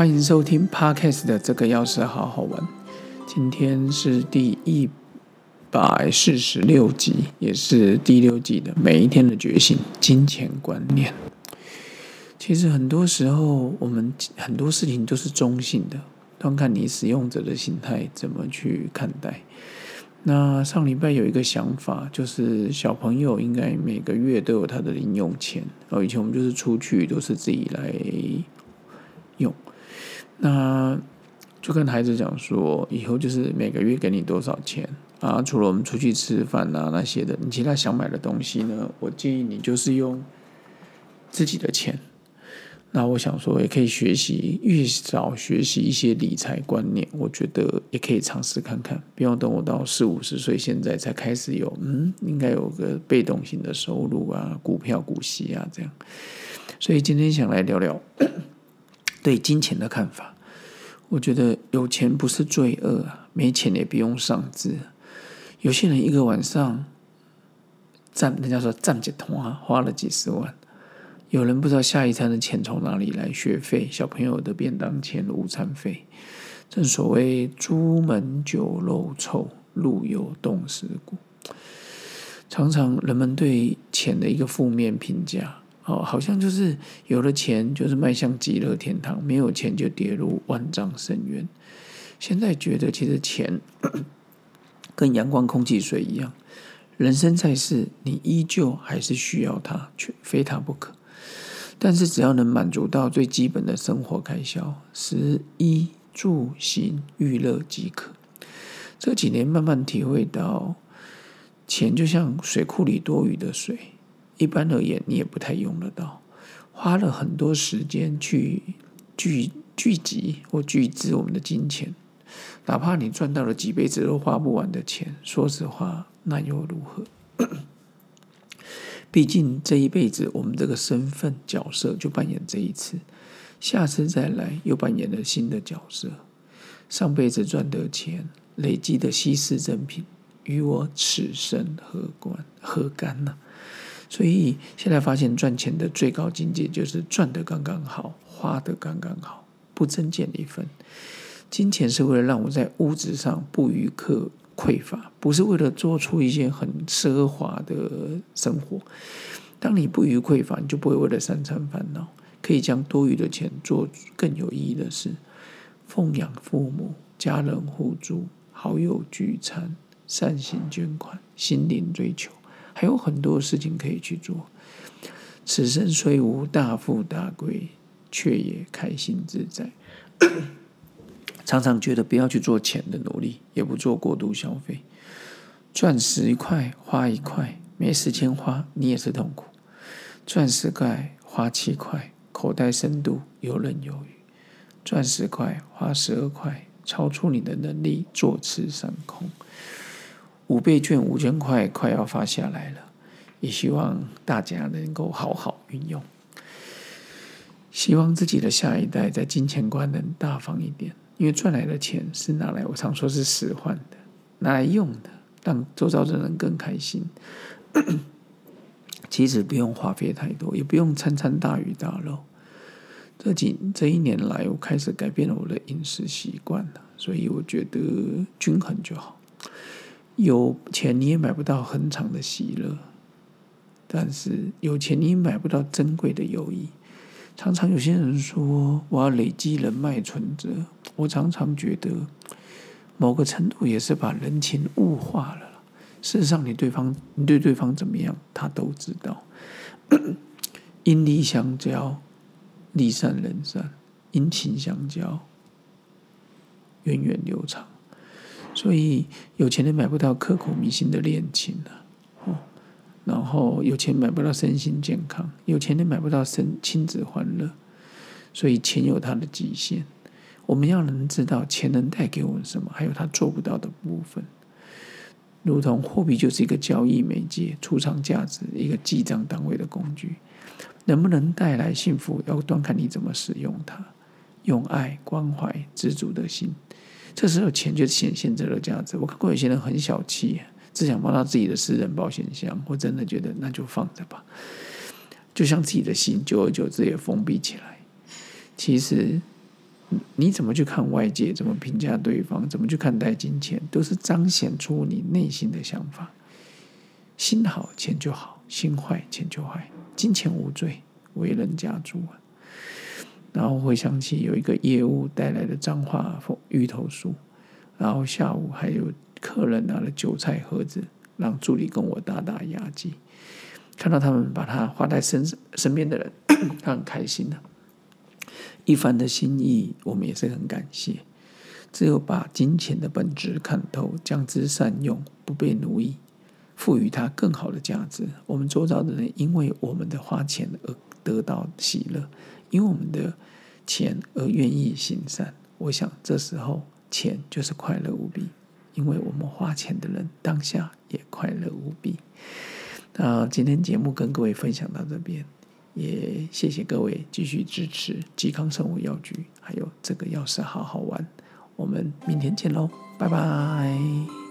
欢迎收听 Podcast 的这个钥匙好好玩。今天是第一百四十六集，也是第六季的每一天的觉醒金钱观念。其实很多时候，我们很多事情都是中性的，端看你使用者的心态怎么去看待。那上礼拜有一个想法，就是小朋友应该每个月都有他的零用钱。哦，以前我们就是出去都是自己来用。那就跟孩子讲说，以后就是每个月给你多少钱啊？除了我们出去吃饭啊那些的，你其他想买的东西呢？我建议你就是用自己的钱。那我想说，也可以学习，越早学习一些理财观念，我觉得也可以尝试看看。不用等我到四五十岁，现在才开始有，嗯，应该有个被动型的收入啊，股票、股息啊这样。所以今天想来聊聊对金钱的看法。我觉得有钱不是罪恶啊，没钱也不用上志。有些人一个晚上占，人家说占几通啊，花了几十万。有人不知道下一餐的钱从哪里来，学费、小朋友的便当钱、午餐费。正所谓“朱门酒肉臭，路有冻死骨”。常常人们对钱的一个负面评价。哦，好像就是有了钱就是迈向极乐天堂，没有钱就跌入万丈深渊。现在觉得其实钱 跟阳光、空气、水一样，人生在世，你依旧还是需要它，却非它不可。但是只要能满足到最基本的生活开销，食衣住行娱乐即可。这几年慢慢体会到，钱就像水库里多余的水。一般而言，你也不太用得到。花了很多时间去聚聚集或聚资我们的金钱，哪怕你赚到了几辈子都花不完的钱，说实话，那又如何？毕竟这一辈子，我们这个身份角色就扮演这一次，下次再来又扮演了新的角色。上辈子赚的钱累积的稀世珍品，与我此生何关何干呢？所以现在发现赚钱的最高境界就是赚的刚刚好，花的刚刚好，不增减一分。金钱是为了让我在物质上不予匮匮乏，不是为了做出一些很奢华的生活。当你不予匮乏，你就不会为了三餐烦恼，可以将多余的钱做更有意义的事，奉养父母、家人互助、好友聚餐、善行捐款、心灵追求。还有很多事情可以去做。此生虽无大富大贵，却也开心自在。常常觉得不要去做钱的努力，也不做过度消费。赚十块花一块，没时间花，你也是痛苦。赚十块花七块，口袋深度游刃有余。赚十块花十二块，超出你的能力，坐吃山空。五倍券五千块快要发下来了，也希望大家能够好好运用。希望自己的下一代在金钱观能大方一点，因为赚来的钱是拿来，我常说是使唤的，拿来用的，让周遭的人更开心。其实不用花费太多，也不用餐餐大鱼大肉。这几这一年来，我开始改变了我的饮食习惯了，所以我觉得均衡就好。有钱你也买不到很长的喜乐，但是有钱你也买不到珍贵的友谊。常常有些人说我要累积人脉存折，我常常觉得某个程度也是把人情物化了。事实上，你对方你对对方怎么样，他都知道。因利相交，利善人善；因情相交，源远流长。所以有钱人买不到刻骨铭心的恋情啊，哦，然后有钱买不到身心健康，有钱人买不到身亲子欢乐，所以钱有它的极限。我们要能知道钱能带给我们什么，还有它做不到的部分。如同货币就是一个交易媒介，储藏价值一个记账单位的工具，能不能带来幸福，要端看你怎么使用它，用爱、关怀、知足的心。这时候钱就显现这个价值。我看过有些人很小气，只想放到自己的私人保险箱。我真的觉得那就放着吧，就像自己的心，久而久之也封闭起来。其实你怎么去看外界，怎么评价对方，怎么去看待金钱，都是彰显出你内心的想法。心好钱就好，心坏钱就坏。金钱无罪，为人家主啊。然后回想起有一个业务带来的脏话芋头酥，然后下午还有客人拿了韭菜盒子，让助理跟我打打牙祭。看到他们把它花在身身边的人，他很开心的。一番的心意，我们也是很感谢。只有把金钱的本质看透，将之善用，不被奴役。赋予它更好的价值，我们周遭的人因为我们的花钱而得到喜乐，因为我们的钱而愿意行善。我想这时候钱就是快乐无比，因为我们花钱的人当下也快乐无比。那今天节目跟各位分享到这边，也谢谢各位继续支持嵇康生活药局，还有这个钥匙好好玩。我们明天见喽，拜拜。